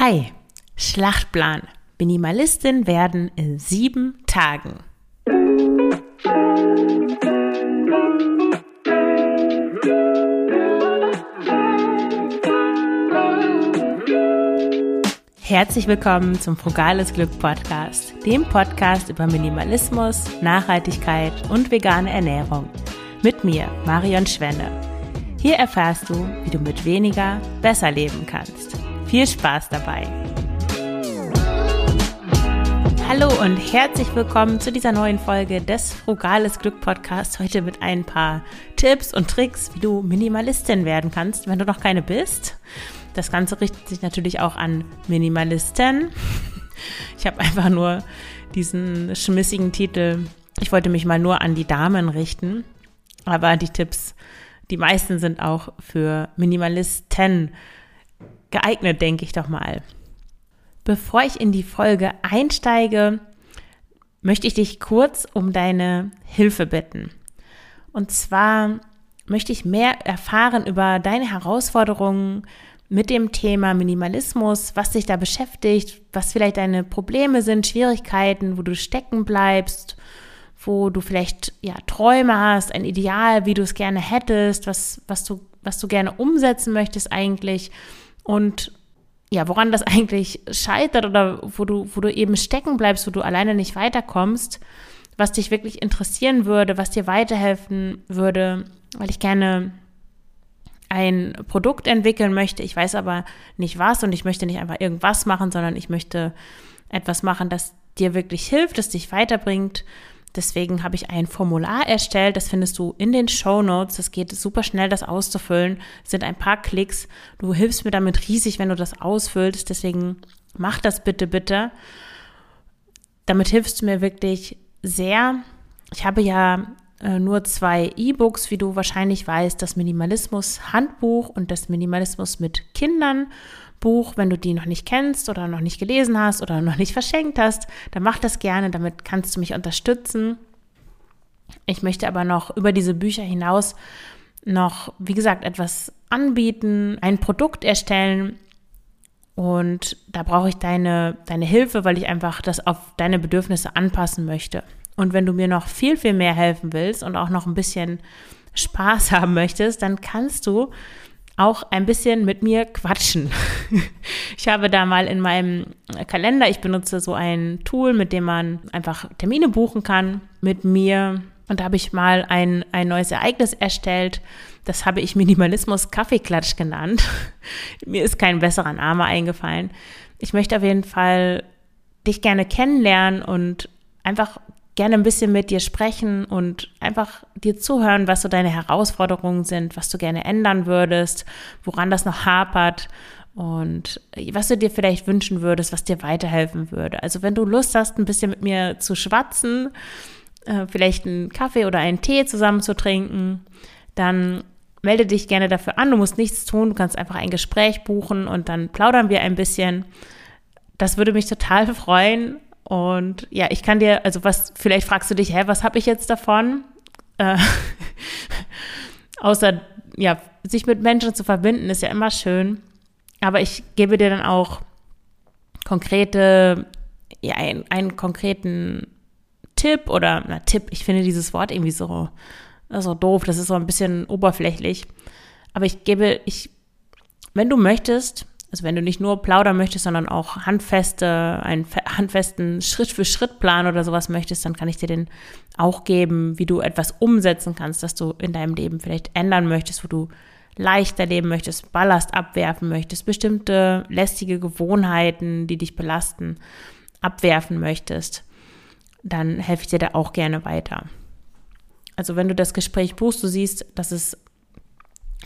Hi, Schlachtplan. Minimalistin werden in sieben Tagen. Herzlich willkommen zum Frugales Glück Podcast, dem Podcast über Minimalismus, Nachhaltigkeit und vegane Ernährung. Mit mir, Marion Schwenne. Hier erfährst du, wie du mit weniger besser leben kannst. Viel Spaß dabei! Hallo und herzlich willkommen zu dieser neuen Folge des Frugales Glück Podcasts. Heute mit ein paar Tipps und Tricks, wie du Minimalistin werden kannst, wenn du noch keine bist. Das Ganze richtet sich natürlich auch an Minimalisten. Ich habe einfach nur diesen schmissigen Titel. Ich wollte mich mal nur an die Damen richten. Aber die Tipps, die meisten sind auch für Minimalisten geeignet, denke ich doch mal. Bevor ich in die Folge einsteige, möchte ich dich kurz um deine Hilfe bitten. Und zwar möchte ich mehr erfahren über deine Herausforderungen mit dem Thema Minimalismus, was dich da beschäftigt, was vielleicht deine Probleme sind, Schwierigkeiten, wo du stecken bleibst, wo du vielleicht ja Träume hast, ein Ideal, wie du es gerne hättest, was was du was du gerne umsetzen möchtest eigentlich und ja, woran das eigentlich scheitert oder wo du, wo du eben stecken bleibst, wo du alleine nicht weiterkommst, was dich wirklich interessieren würde, was dir weiterhelfen würde, weil ich gerne ein Produkt entwickeln möchte. Ich weiß aber nicht was und ich möchte nicht einfach irgendwas machen, sondern ich möchte etwas machen, das dir wirklich hilft, das dich weiterbringt, Deswegen habe ich ein Formular erstellt, das findest du in den Show Notes. Das geht super schnell, das auszufüllen. Das sind ein paar Klicks. Du hilfst mir damit riesig, wenn du das ausfüllst. Deswegen mach das bitte, bitte. Damit hilfst du mir wirklich sehr. Ich habe ja äh, nur zwei E-Books, wie du wahrscheinlich weißt, das Minimalismus Handbuch und das Minimalismus mit Kindern. Buch, wenn du die noch nicht kennst oder noch nicht gelesen hast oder noch nicht verschenkt hast, dann mach das gerne, damit kannst du mich unterstützen. Ich möchte aber noch über diese Bücher hinaus noch, wie gesagt, etwas anbieten, ein Produkt erstellen. Und da brauche ich deine, deine Hilfe, weil ich einfach das auf deine Bedürfnisse anpassen möchte. Und wenn du mir noch viel, viel mehr helfen willst und auch noch ein bisschen Spaß haben möchtest, dann kannst du auch ein bisschen mit mir quatschen. Ich habe da mal in meinem Kalender, ich benutze so ein Tool, mit dem man einfach Termine buchen kann mit mir. Und da habe ich mal ein, ein neues Ereignis erstellt. Das habe ich Minimalismus Kaffeeklatsch genannt. mir ist kein besserer Name eingefallen. Ich möchte auf jeden Fall dich gerne kennenlernen und einfach gerne ein bisschen mit dir sprechen und einfach dir zuhören, was so deine Herausforderungen sind, was du gerne ändern würdest, woran das noch hapert und was du dir vielleicht wünschen würdest, was dir weiterhelfen würde. Also wenn du Lust hast, ein bisschen mit mir zu schwatzen, äh, vielleicht einen Kaffee oder einen Tee zusammen zu trinken, dann melde dich gerne dafür an. Du musst nichts tun, du kannst einfach ein Gespräch buchen und dann plaudern wir ein bisschen. Das würde mich total freuen und ja, ich kann dir, also was, vielleicht fragst du dich, hä, was habe ich jetzt davon? Äh, außer, ja, sich mit Menschen zu verbinden, ist ja immer schön. Aber ich gebe dir dann auch konkrete, ja, einen, einen konkreten Tipp oder, na, Tipp, ich finde dieses Wort irgendwie so, so doof, das ist so ein bisschen oberflächlich. Aber ich gebe, ich, wenn du möchtest, also wenn du nicht nur plaudern möchtest, sondern auch handfeste, einen handfesten Schritt-für-Schritt-Plan oder sowas möchtest, dann kann ich dir den auch geben, wie du etwas umsetzen kannst, dass du in deinem Leben vielleicht ändern möchtest, wo du leichter leben möchtest, Ballast abwerfen möchtest, bestimmte lästige Gewohnheiten, die dich belasten, abwerfen möchtest, dann helfe ich dir da auch gerne weiter. Also wenn du das Gespräch buchst, du siehst, dass es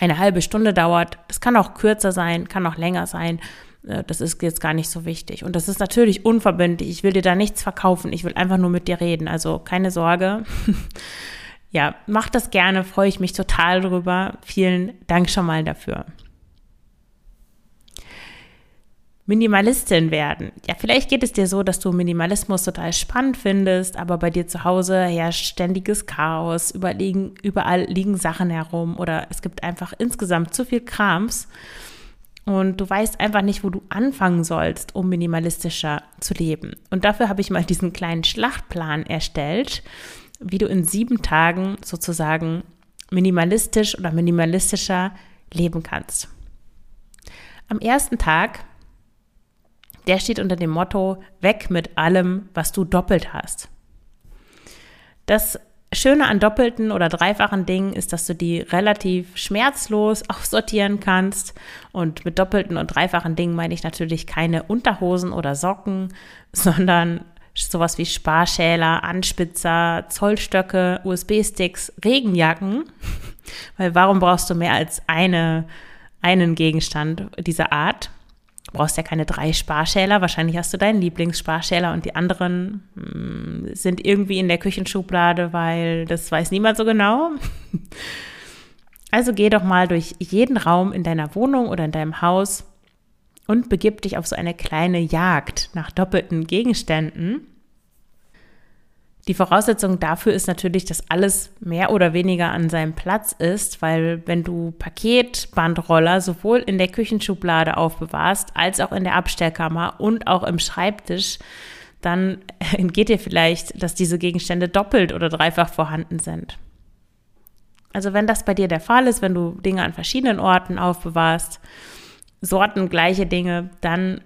eine halbe Stunde dauert. Das kann auch kürzer sein, kann auch länger sein. Äh, das ist jetzt gar nicht so wichtig. Und das ist natürlich unverbindlich. Ich will dir da nichts verkaufen. Ich will einfach nur mit dir reden. Also keine Sorge. ja, mach das gerne. Freue ich mich total drüber. Vielen Dank schon mal dafür. Minimalistin werden. Ja, vielleicht geht es dir so, dass du Minimalismus total spannend findest, aber bei dir zu Hause herrscht ständiges Chaos, überliegen, überall liegen Sachen herum oder es gibt einfach insgesamt zu viel Krams. und du weißt einfach nicht, wo du anfangen sollst, um minimalistischer zu leben. Und dafür habe ich mal diesen kleinen Schlachtplan erstellt, wie du in sieben Tagen sozusagen minimalistisch oder minimalistischer leben kannst. Am ersten Tag, der steht unter dem Motto, weg mit allem, was du doppelt hast. Das Schöne an doppelten oder dreifachen Dingen ist, dass du die relativ schmerzlos aussortieren kannst. Und mit doppelten und dreifachen Dingen meine ich natürlich keine Unterhosen oder Socken, sondern sowas wie Sparschäler, Anspitzer, Zollstöcke, USB-Sticks, Regenjacken. Weil warum brauchst du mehr als eine, einen Gegenstand dieser Art? Du brauchst ja keine drei Sparschäler. Wahrscheinlich hast du deinen Lieblingssparschäler und die anderen mh, hm, sind irgendwie in der Küchenschublade, weil das weiß niemand so genau. Also geh doch mal durch jeden Raum in deiner Wohnung oder in deinem Haus und begib dich auf so eine kleine Jagd nach doppelten Gegenständen die Voraussetzung dafür ist natürlich, dass alles mehr oder weniger an seinem Platz ist, weil wenn du Paketbandroller sowohl in der Küchenschublade aufbewahrst, als auch in der Abstellkammer und auch im Schreibtisch, dann entgeht dir vielleicht, dass diese Gegenstände doppelt oder dreifach vorhanden sind. Also wenn das bei dir der Fall ist, wenn du Dinge an verschiedenen Orten aufbewahrst, Sorten gleiche Dinge, dann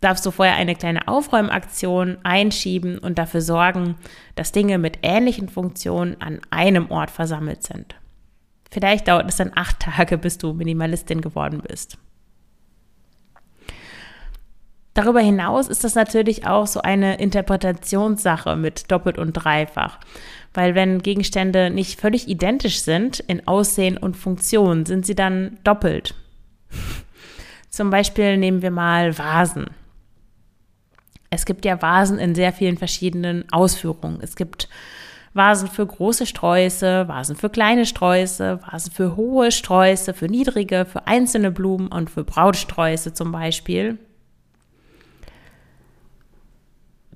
darfst du vorher eine kleine Aufräumaktion einschieben und dafür sorgen, dass Dinge mit ähnlichen Funktionen an einem Ort versammelt sind. Vielleicht dauert es dann acht Tage, bis du Minimalistin geworden bist. Darüber hinaus ist das natürlich auch so eine Interpretationssache mit doppelt und dreifach. Weil wenn Gegenstände nicht völlig identisch sind in Aussehen und Funktion, sind sie dann doppelt. Zum Beispiel nehmen wir mal Vasen. Es gibt ja Vasen in sehr vielen verschiedenen Ausführungen. Es gibt Vasen für große Sträuße, Vasen für kleine Sträuße, Vasen für hohe Sträuße, für niedrige, für einzelne Blumen und für Brautsträuße zum Beispiel.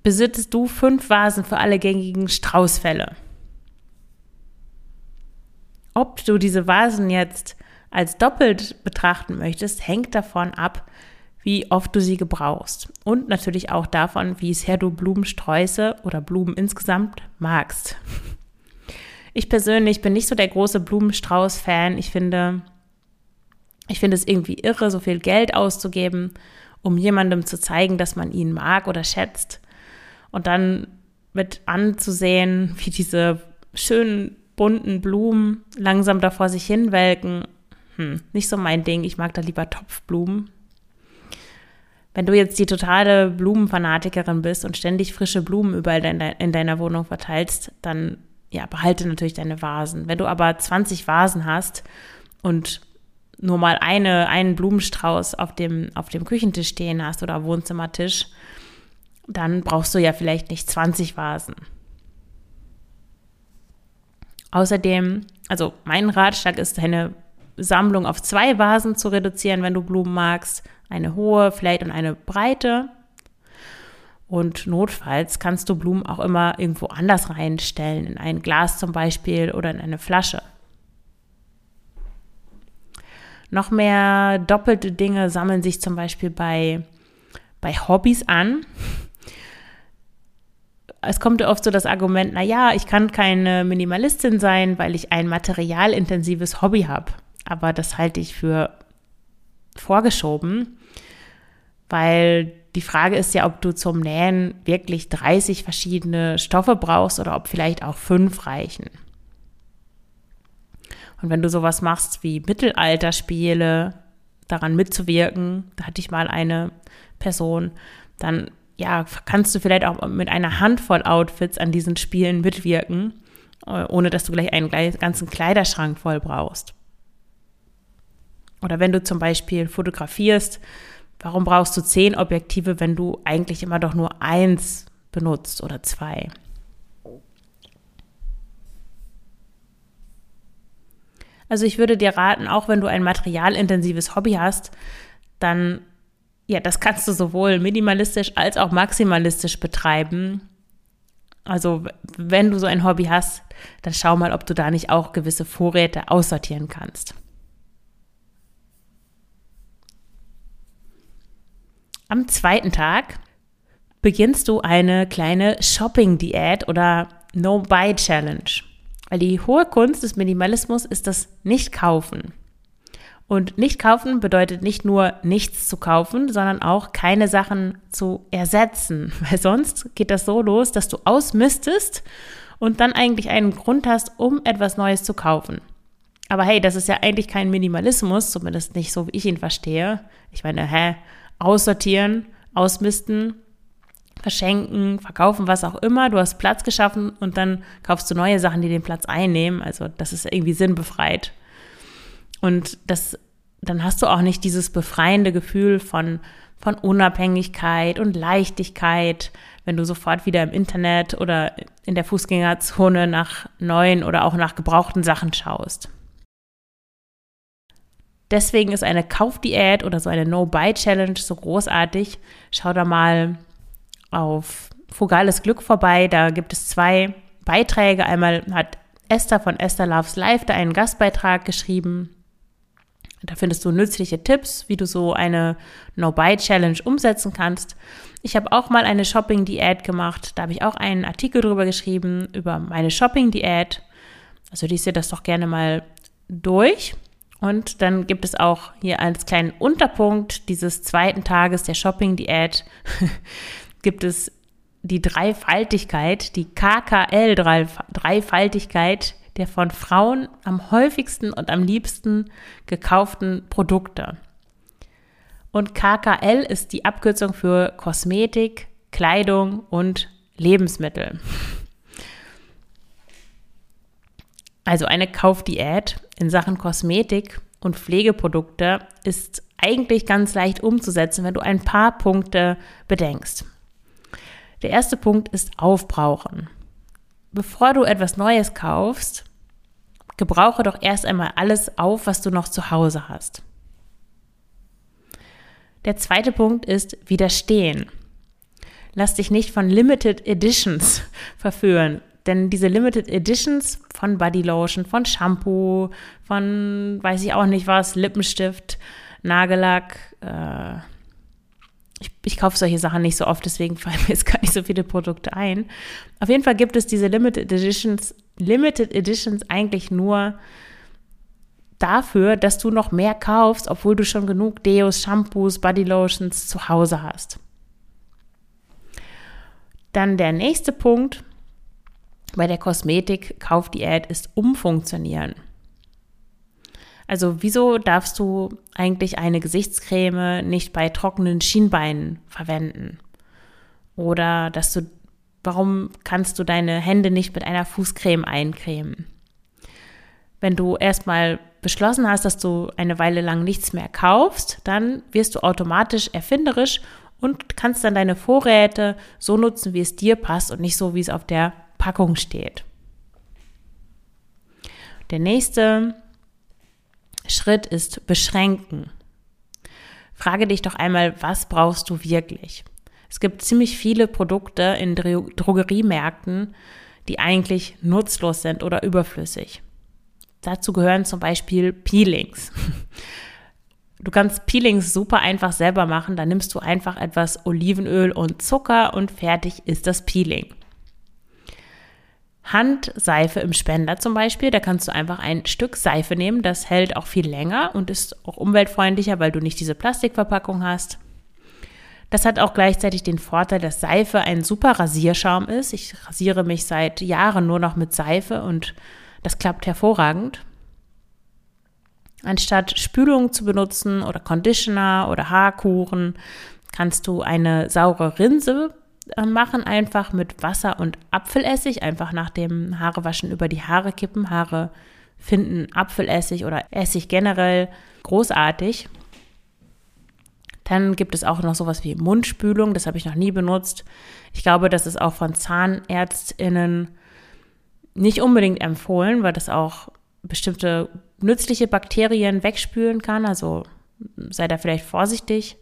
Besitzest du fünf Vasen für alle gängigen Straußfälle? Ob du diese Vasen jetzt als doppelt betrachten möchtest, hängt davon ab, wie oft du sie gebrauchst und natürlich auch davon, wie sehr du Blumensträuße oder Blumen insgesamt magst. Ich persönlich bin nicht so der große Blumenstrauß-Fan. Ich finde, ich finde es irgendwie irre, so viel Geld auszugeben, um jemandem zu zeigen, dass man ihn mag oder schätzt. Und dann mit anzusehen, wie diese schönen bunten Blumen langsam da vor sich hinwelken. Hm, nicht so mein Ding. Ich mag da lieber Topfblumen. Wenn du jetzt die totale Blumenfanatikerin bist und ständig frische Blumen überall in, in deiner Wohnung verteilst, dann ja, behalte natürlich deine Vasen. Wenn du aber 20 Vasen hast und nur mal eine, einen Blumenstrauß auf dem, auf dem Küchentisch stehen hast oder Wohnzimmertisch, dann brauchst du ja vielleicht nicht 20 Vasen. Außerdem, also mein Ratschlag ist, deine Sammlung auf zwei Vasen zu reduzieren, wenn du Blumen magst eine hohe, vielleicht und eine breite. Und notfalls kannst du Blumen auch immer irgendwo anders reinstellen, in ein Glas zum Beispiel oder in eine Flasche. Noch mehr doppelte Dinge sammeln sich zum Beispiel bei, bei Hobbys an. Es kommt oft so das Argument, naja, ich kann keine Minimalistin sein, weil ich ein materialintensives Hobby habe. Aber das halte ich für vorgeschoben, weil die Frage ist ja, ob du zum Nähen wirklich 30 verschiedene Stoffe brauchst oder ob vielleicht auch fünf reichen. Und wenn du sowas machst wie Mittelalterspiele, daran mitzuwirken, da hatte ich mal eine Person, dann ja, kannst du vielleicht auch mit einer Handvoll Outfits an diesen Spielen mitwirken, äh, ohne dass du gleich einen ganzen Kleiderschrank voll brauchst. Oder wenn du zum Beispiel fotografierst, warum brauchst du zehn Objektive, wenn du eigentlich immer doch nur eins benutzt oder zwei? Also ich würde dir raten, auch wenn du ein materialintensives Hobby hast, dann, ja, das kannst du sowohl minimalistisch als auch maximalistisch betreiben. Also wenn du so ein Hobby hast, dann schau mal, ob du da nicht auch gewisse Vorräte aussortieren kannst. Am zweiten Tag beginnst du eine kleine Shopping-Diät oder No-Buy-Challenge. Weil die hohe Kunst des Minimalismus ist das Nicht-Kaufen. Und nicht kaufen bedeutet nicht nur nichts zu kaufen, sondern auch keine Sachen zu ersetzen. Weil sonst geht das so los, dass du ausmistest und dann eigentlich einen Grund hast, um etwas Neues zu kaufen. Aber hey, das ist ja eigentlich kein Minimalismus, zumindest nicht so, wie ich ihn verstehe. Ich meine, hä, aussortieren, ausmisten, verschenken, verkaufen, was auch immer. Du hast Platz geschaffen und dann kaufst du neue Sachen, die den Platz einnehmen. Also das ist irgendwie sinnbefreit. Und das, dann hast du auch nicht dieses befreiende Gefühl von, von Unabhängigkeit und Leichtigkeit, wenn du sofort wieder im Internet oder in der Fußgängerzone nach neuen oder auch nach gebrauchten Sachen schaust. Deswegen ist eine Kaufdiät oder so eine No-Buy-Challenge so großartig. Schau da mal auf Fugales Glück vorbei. Da gibt es zwei Beiträge. Einmal hat Esther von Esther Loves Life da einen Gastbeitrag geschrieben da findest du nützliche Tipps, wie du so eine No-Buy-Challenge umsetzen kannst. Ich habe auch mal eine Shopping-Diät gemacht. Da habe ich auch einen Artikel drüber geschrieben, über meine Shopping-Diät. Also liest dir das doch gerne mal durch. Und dann gibt es auch hier als kleinen Unterpunkt dieses zweiten Tages der Shopping-Diät, gibt es die Dreifaltigkeit, die KKL-Dreifaltigkeit der von Frauen am häufigsten und am liebsten gekauften Produkte. Und KKL ist die Abkürzung für Kosmetik, Kleidung und Lebensmittel. Also eine Kaufdiät in Sachen Kosmetik und Pflegeprodukte ist eigentlich ganz leicht umzusetzen, wenn du ein paar Punkte bedenkst. Der erste Punkt ist Aufbrauchen bevor du etwas Neues kaufst, gebrauche doch erst einmal alles auf, was du noch zu Hause hast. Der zweite Punkt ist Widerstehen. Lass dich nicht von Limited Editions verführen. Denn diese Limited Editions von Body Lotion, von Shampoo, von weiß ich auch nicht was, Lippenstift, Nagellack, äh, ich, ich kaufe solche Sachen nicht so oft, deswegen fallen mir jetzt gar nicht so viele Produkte ein. Auf jeden Fall gibt es diese Limited Editions, Limited Editions eigentlich nur dafür, dass du noch mehr kaufst, obwohl du schon genug Deos, Shampoos, Body Lotions zu Hause hast. Dann der nächste Punkt bei der Kosmetik-Kaufdiät ist umfunktionieren. Also wieso darfst du eigentlich eine Gesichtscreme nicht bei trockenen Schienbeinen verwenden? Oder dass du, warum kannst du deine Hände nicht mit einer Fußcreme eincremen? Wenn du erstmal beschlossen hast, dass du eine Weile lang nichts mehr kaufst, dann wirst du automatisch erfinderisch und kannst dann deine Vorräte so nutzen, wie es dir passt und nicht so, wie es auf der Packung steht. Der nächste Schritt ist beschränken. Frage dich doch einmal, was brauchst du wirklich? Es gibt ziemlich viele Produkte in Drogeriemärkten, die eigentlich nutzlos sind oder überflüssig. Dazu gehören zum Beispiel Peelings. Du kannst Peelings super einfach selber machen. Da nimmst du einfach etwas Olivenöl und Zucker und fertig ist das Peeling. Handseife im Spender zum Beispiel, da kannst du einfach ein Stück Seife nehmen, das hält auch viel länger und ist auch umweltfreundlicher, weil du nicht diese Plastikverpackung hast. Das hat auch gleichzeitig den Vorteil, dass Seife ein super Rasierschaum ist. Ich rasiere mich seit Jahren nur noch mit Seife und das klappt hervorragend. Anstatt Spülung zu benutzen oder Conditioner oder Haarkuren, kannst du eine saure Rinse machen, einfach mit Wasser und Apfelessig, einfach nach dem Haarewaschen über die Haare kippen. Haare finden Apfelessig oder Essig generell großartig. Dann gibt es auch noch sowas wie Mundspülung, das habe ich noch nie benutzt. Ich glaube, das ist auch von ZahnärztInnen nicht unbedingt empfohlen, weil das auch bestimmte nützliche Bakterien wegspülen kann. Also sei da vielleicht vorsichtig.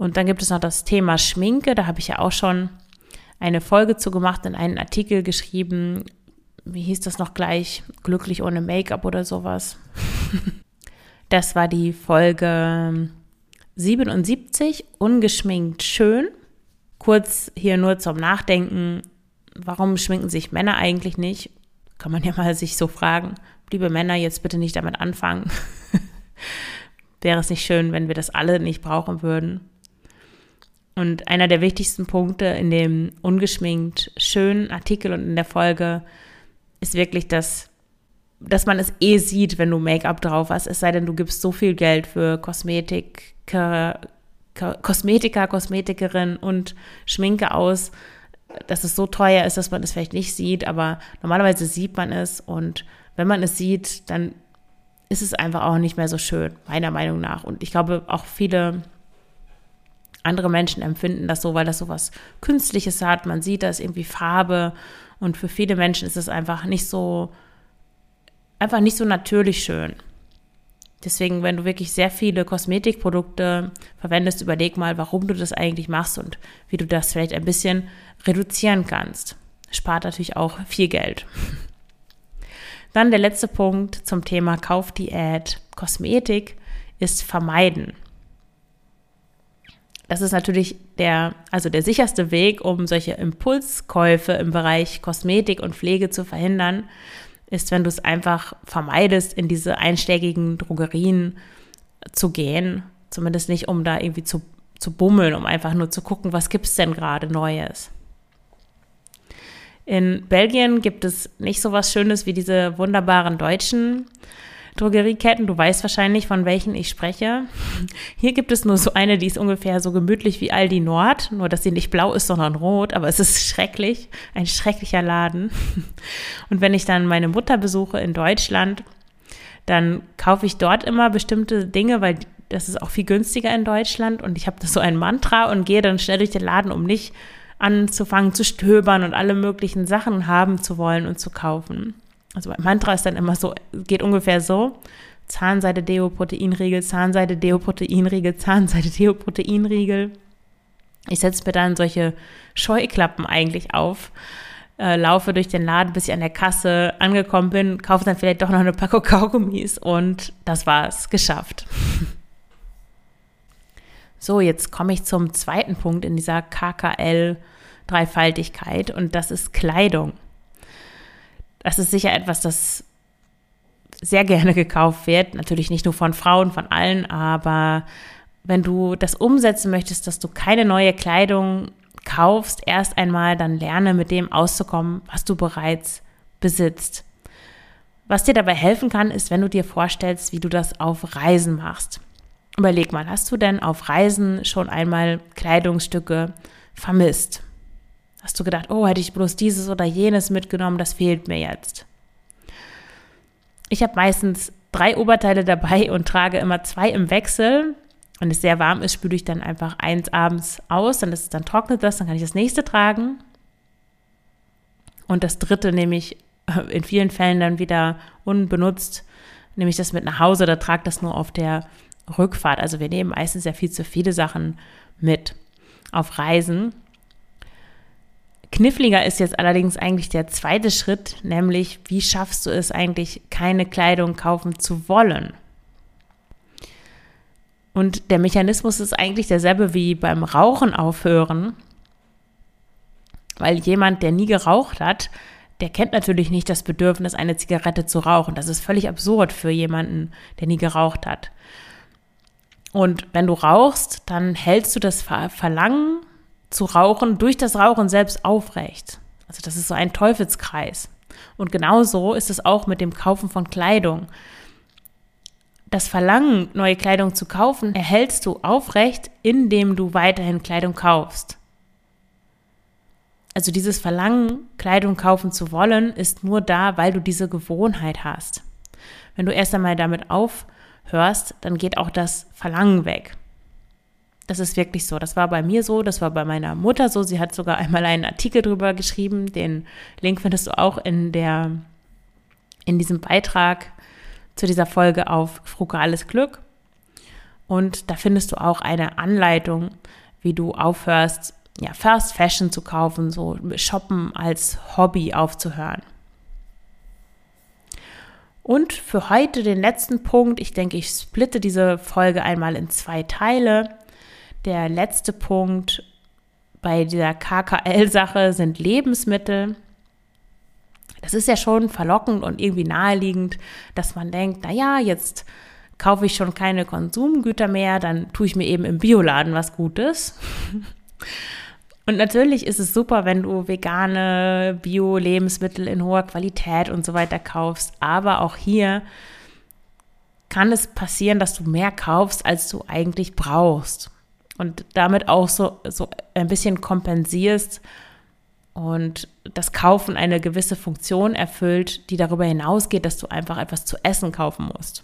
Und dann gibt es noch das Thema Schminke. Da habe ich ja auch schon eine Folge zu gemacht und einen Artikel geschrieben. Wie hieß das noch gleich? Glücklich ohne Make-up oder sowas. das war die Folge 77, ungeschminkt schön. Kurz hier nur zum Nachdenken, warum schminken sich Männer eigentlich nicht? Kann man ja mal sich so fragen. Liebe Männer, jetzt bitte nicht damit anfangen. Wäre es nicht schön, wenn wir das alle nicht brauchen würden? Und einer der wichtigsten Punkte in dem ungeschminkt schönen Artikel und in der Folge ist wirklich, dass, dass man es eh sieht, wenn du Make-up drauf hast. Es sei denn, du gibst so viel Geld für Kosmetik, Kosmetiker, Kosmetikerin und Schminke aus, dass es so teuer ist, dass man es vielleicht nicht sieht, aber normalerweise sieht man es und wenn man es sieht, dann ist es einfach auch nicht mehr so schön, meiner Meinung nach. Und ich glaube, auch viele andere Menschen empfinden das so, weil das so was Künstliches hat. Man sieht, da ist irgendwie Farbe und für viele Menschen ist es einfach nicht so, einfach nicht so natürlich schön. Deswegen, wenn du wirklich sehr viele Kosmetikprodukte verwendest, überleg mal, warum du das eigentlich machst und wie du das vielleicht ein bisschen reduzieren kannst. Spart natürlich auch viel Geld. Dann der letzte Punkt zum Thema Kaufdiät. Kosmetik ist vermeiden. Das ist natürlich der, also der sicherste Weg, um solche Impulskäufe im Bereich Kosmetik und Pflege zu verhindern, ist, wenn du es einfach vermeidest, in diese einschlägigen Drogerien zu gehen. Zumindest nicht, um da irgendwie zu, zu bummeln, um einfach nur zu gucken, was gibt es denn gerade Neues. In Belgien gibt es nicht so was Schönes wie diese wunderbaren deutschen Drogerieketten. Du weißt wahrscheinlich, von welchen ich spreche. Hier gibt es nur so eine, die ist ungefähr so gemütlich wie Aldi Nord, nur dass sie nicht blau ist, sondern rot, aber es ist schrecklich, ein schrecklicher Laden. Und wenn ich dann meine Mutter besuche in Deutschland, dann kaufe ich dort immer bestimmte Dinge, weil das ist auch viel günstiger in Deutschland und ich habe so ein Mantra und gehe dann schnell durch den Laden, um nicht anzufangen zu stöbern und alle möglichen Sachen haben zu wollen und zu kaufen. Also mein Mantra ist dann immer so, geht ungefähr so. Zahnseide, Deo, Proteinriegel, Zahnseide, Deo, Proteinriegel, Zahnseide, Deo, Proteinriegel. Ich setze mir dann solche Scheuklappen eigentlich auf, äh, laufe durch den Laden, bis ich an der Kasse angekommen bin, kaufe dann vielleicht doch noch eine Packung Kaugummis und das war's, geschafft. so, jetzt komme ich zum zweiten Punkt in dieser KKL-Dreifaltigkeit und das ist Kleidung das ist sicher etwas, das sehr gerne gekauft wird. Natürlich nicht nur von Frauen, von allen, aber wenn du das umsetzen möchtest, dass du keine neue Kleidung kaufst, erst einmal dann lerne mit dem auszukommen, was du bereits besitzt. Was dir dabei helfen kann, ist, wenn du dir vorstellst, wie du das auf Reisen machst. Überleg mal, hast du denn auf Reisen schon einmal Kleidungsstücke vermisst? Hast du gedacht, oh, hätte ich bloß dieses oder jenes mitgenommen, das fehlt mir jetzt. Ich habe meistens drei Oberteile dabei und trage immer zwei im Wechsel. Wenn es sehr warm ist, spüle ich dann einfach eins abends aus, dann, ist, dann trocknet das, dann kann ich das nächste tragen. Und das dritte nehme ich äh, in vielen Fällen dann wieder unbenutzt, nehme ich das mit nach Hause oder trage das nur auf der Rückfahrt. Also wir nehmen meistens sehr viel zu viele Sachen mit auf Reisen. Kniffliger ist jetzt allerdings eigentlich der zweite Schritt, nämlich wie schaffst du es eigentlich, keine Kleidung kaufen zu wollen? Und der Mechanismus ist eigentlich derselbe wie beim Rauchen aufhören, weil jemand, der nie geraucht hat, der kennt natürlich nicht das Bedürfnis, eine Zigarette zu rauchen. Das ist völlig absurd für jemanden, der nie geraucht hat. Und wenn du rauchst, dann hältst du das Verlangen zu rauchen durch das Rauchen selbst aufrecht. Also das ist so ein Teufelskreis. Und genauso ist es auch mit dem Kaufen von Kleidung. Das Verlangen, neue Kleidung zu kaufen, erhältst du aufrecht, indem du weiterhin Kleidung kaufst. Also dieses Verlangen, Kleidung kaufen zu wollen, ist nur da, weil du diese Gewohnheit hast. Wenn du erst einmal damit aufhörst, dann geht auch das Verlangen weg. Das ist wirklich so. Das war bei mir so, das war bei meiner Mutter so. Sie hat sogar einmal einen Artikel drüber geschrieben. Den Link findest du auch in der, in diesem Beitrag zu dieser Folge auf Frugales Glück. Und da findest du auch eine Anleitung, wie du aufhörst, ja, Fast Fashion zu kaufen, so Shoppen als Hobby aufzuhören. Und für heute den letzten Punkt. Ich denke, ich splitte diese Folge einmal in zwei Teile. Der letzte Punkt bei dieser KKL-Sache sind Lebensmittel. Das ist ja schon verlockend und irgendwie naheliegend, dass man denkt, na ja, jetzt kaufe ich schon keine Konsumgüter mehr, dann tue ich mir eben im Bioladen was Gutes. Und natürlich ist es super, wenn du vegane Bio-Lebensmittel in hoher Qualität und so weiter kaufst. Aber auch hier kann es passieren, dass du mehr kaufst, als du eigentlich brauchst. Und damit auch so, so ein bisschen kompensierst und das Kaufen eine gewisse Funktion erfüllt, die darüber hinausgeht, dass du einfach etwas zu essen kaufen musst.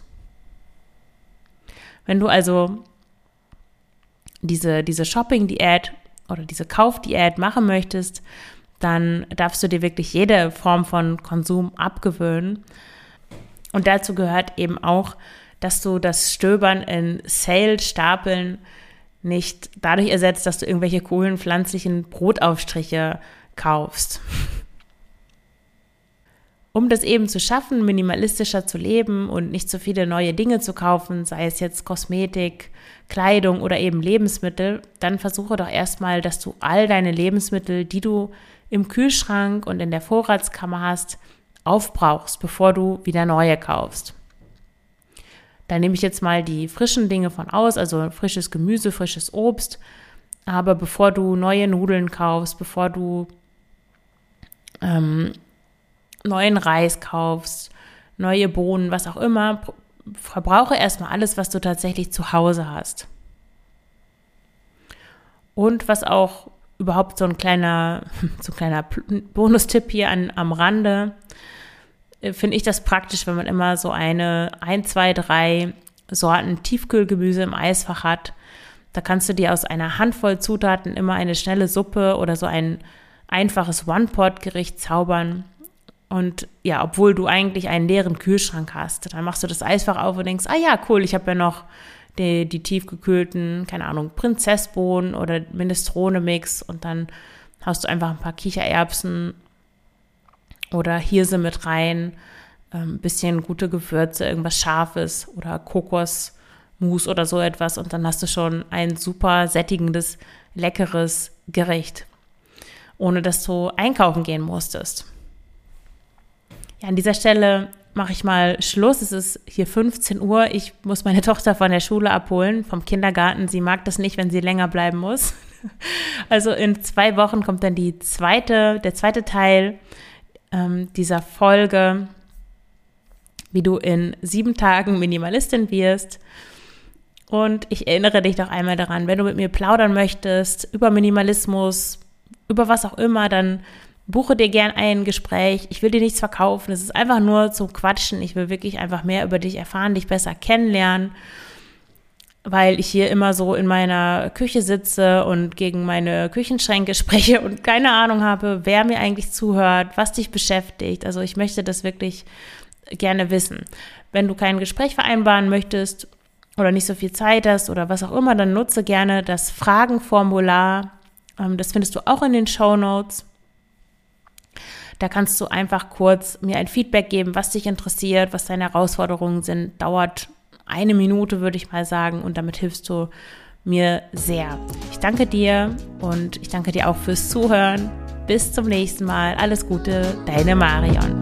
Wenn du also diese, diese Shopping-Diät oder diese Kaufdiät machen möchtest, dann darfst du dir wirklich jede Form von Konsum abgewöhnen. Und dazu gehört eben auch, dass du das Stöbern in Sale-Stapeln nicht dadurch ersetzt, dass du irgendwelche coolen pflanzlichen Brotaufstriche kaufst. Um das eben zu schaffen, minimalistischer zu leben und nicht so viele neue Dinge zu kaufen, sei es jetzt Kosmetik, Kleidung oder eben Lebensmittel, dann versuche doch erstmal, dass du all deine Lebensmittel, die du im Kühlschrank und in der Vorratskammer hast, aufbrauchst, bevor du wieder neue kaufst. Da nehme ich jetzt mal die frischen Dinge von aus, also frisches Gemüse, frisches Obst. Aber bevor du neue Nudeln kaufst, bevor du ähm, neuen Reis kaufst, neue Bohnen, was auch immer, verbrauche erstmal alles, was du tatsächlich zu Hause hast. Und was auch überhaupt so ein kleiner, so ein kleiner Bonustipp hier an, am Rande, äh, finde ich das praktisch, wenn man immer so eine, ein, zwei, drei Sorten Tiefkühlgemüse im Eisfach hat. Da kannst du dir aus einer Handvoll Zutaten immer eine schnelle Suppe oder so ein einfaches One-Pot-Gericht zaubern. Und ja, obwohl du eigentlich einen leeren Kühlschrank hast, dann machst du das Eisfach auf und denkst, ah ja, cool, ich habe ja noch die, die tiefgekühlten, keine Ahnung, Prinzessbohnen oder Minestrone-Mix und dann hast du einfach ein paar Kichererbsen oder Hirse mit rein, ein ähm, bisschen gute Gewürze, irgendwas Scharfes oder Kokosmus oder so etwas und dann hast du schon ein super sättigendes, leckeres Gericht, ohne dass du einkaufen gehen musstest. Ja, an dieser Stelle mache ich mal Schluss. Es ist hier 15 Uhr. Ich muss meine Tochter von der Schule abholen, vom Kindergarten. Sie mag das nicht, wenn sie länger bleiben muss. Also in zwei Wochen kommt dann die zweite, der zweite Teil ähm, dieser Folge, wie du in sieben Tagen Minimalistin wirst. Und ich erinnere dich doch einmal daran, wenn du mit mir plaudern möchtest über Minimalismus, über was auch immer, dann buche dir gern ein Gespräch. Ich will dir nichts verkaufen. Es ist einfach nur zum Quatschen. Ich will wirklich einfach mehr über dich erfahren, dich besser kennenlernen, weil ich hier immer so in meiner Küche sitze und gegen meine Küchenschränke spreche und keine Ahnung habe, wer mir eigentlich zuhört, was dich beschäftigt. Also ich möchte das wirklich gerne wissen. Wenn du kein Gespräch vereinbaren möchtest oder nicht so viel Zeit hast oder was auch immer, dann nutze gerne das Fragenformular. Ähm, das findest du auch in den Show Notes. Da kannst du einfach kurz mir ein Feedback geben, was dich interessiert, was deine Herausforderungen sind. Dauert eine Minute, würde ich mal sagen, und damit hilfst du mir sehr. Ich danke dir und ich danke dir auch fürs Zuhören. Bis zum nächsten Mal. Alles Gute, deine Marion.